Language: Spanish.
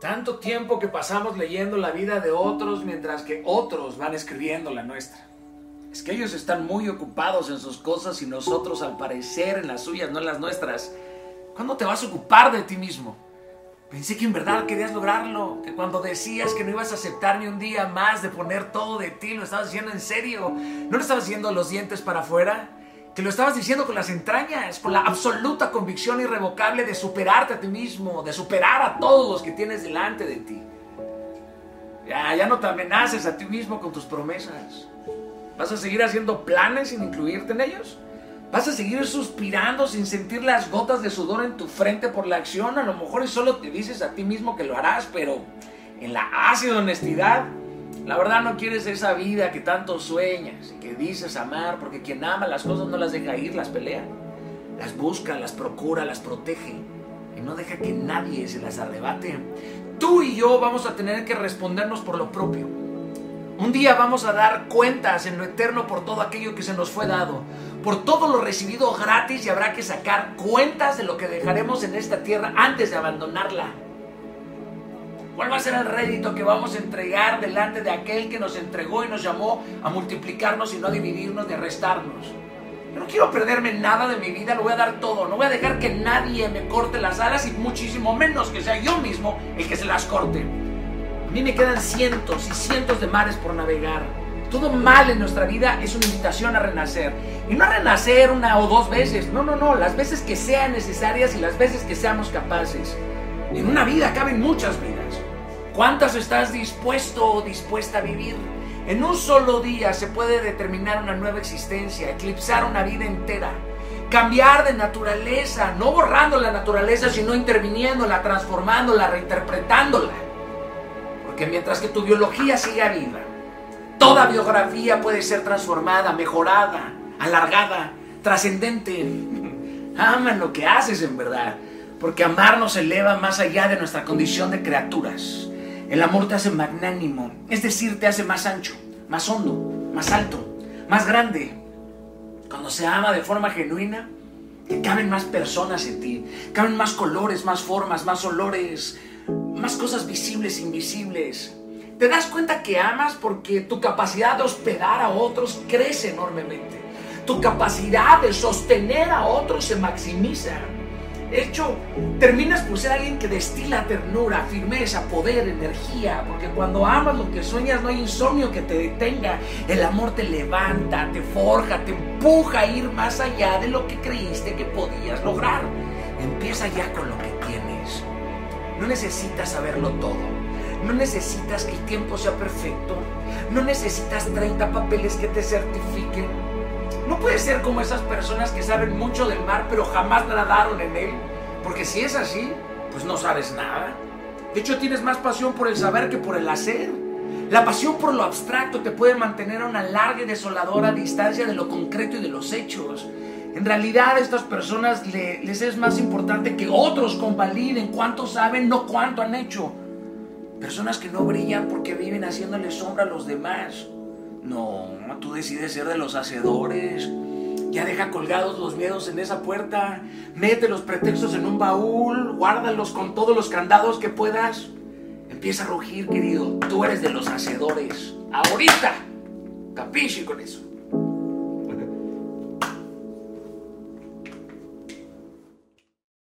Tanto tiempo que pasamos leyendo la vida de otros mientras que otros van escribiendo la nuestra. Es que ellos están muy ocupados en sus cosas y nosotros al parecer en las suyas, no en las nuestras. ¿Cuándo te vas a ocupar de ti mismo? Pensé que en verdad querías lograrlo, que cuando decías que no ibas a aceptar ni un día más de poner todo de ti, lo estabas diciendo en serio. ¿No lo estabas diciendo los dientes para afuera? Que lo estabas diciendo con las entrañas, con la absoluta convicción irrevocable de superarte a ti mismo, de superar a todos los que tienes delante de ti. Ya, ya no te amenaces a ti mismo con tus promesas. ¿Vas a seguir haciendo planes sin incluirte en ellos? ¿Vas a seguir suspirando sin sentir las gotas de sudor en tu frente por la acción? A lo mejor solo te dices a ti mismo que lo harás, pero en la ácida honestidad, la verdad no quieres esa vida que tanto sueñas y que dices amar, porque quien ama las cosas no las deja ir, las pelea. Las busca, las procura, las protege y no deja que nadie se las arrebate. Tú y yo vamos a tener que respondernos por lo propio. Un día vamos a dar cuentas en lo eterno por todo aquello que se nos fue dado, por todo lo recibido gratis y habrá que sacar cuentas de lo que dejaremos en esta tierra antes de abandonarla. ¿Cuál va a ser el rédito que vamos a entregar delante de aquel que nos entregó y nos llamó a multiplicarnos y no a dividirnos ni a restarnos? Yo no quiero perderme nada de mi vida, lo voy a dar todo. No voy a dejar que nadie me corte las alas y muchísimo menos que sea yo mismo el que se las corte. A mí me quedan cientos y cientos de mares por navegar. Todo mal en nuestra vida es una invitación a renacer. Y no a renacer una o dos veces. No, no, no. Las veces que sean necesarias y las veces que seamos capaces. En una vida caben muchas vidas. ¿Cuántas estás dispuesto o dispuesta a vivir? En un solo día se puede determinar una nueva existencia, eclipsar una vida entera, cambiar de naturaleza, no borrando la naturaleza, sino interviniéndola, transformándola, reinterpretándola. Porque mientras que tu biología siga viva, toda biografía puede ser transformada, mejorada, alargada, trascendente. Ama lo que haces en verdad, porque amar nos eleva más allá de nuestra condición de criaturas. El amor te hace magnánimo, es decir, te hace más ancho, más hondo, más alto, más grande. Cuando se ama de forma genuina, que caben más personas en ti, caben más colores, más formas, más olores, más cosas visibles e invisibles. Te das cuenta que amas porque tu capacidad de hospedar a otros crece enormemente. Tu capacidad de sostener a otros se maximiza. Hecho, terminas por ser alguien que destila ternura, firmeza, poder, energía, porque cuando amas lo que sueñas no hay insomnio que te detenga. El amor te levanta, te forja, te empuja a ir más allá de lo que creíste que podías lograr. Empieza ya con lo que tienes. No necesitas saberlo todo. No necesitas que el tiempo sea perfecto. No necesitas 30 papeles que te certifiquen. No puedes ser como esas personas que saben mucho del mar pero jamás nadaron en él. Porque si es así, pues no sabes nada. De hecho, tienes más pasión por el saber que por el hacer. La pasión por lo abstracto te puede mantener a una larga y desoladora distancia de lo concreto y de los hechos. En realidad a estas personas les es más importante que otros convaliden cuánto saben, no cuánto han hecho. Personas que no brillan porque viven haciéndole sombra a los demás. No, tú decides ser de los hacedores. Ya deja colgados los miedos en esa puerta. Mete los pretextos en un baúl. Guárdalos con todos los candados que puedas. Empieza a rugir, querido. Tú eres de los hacedores. Ahorita. Capiche con eso.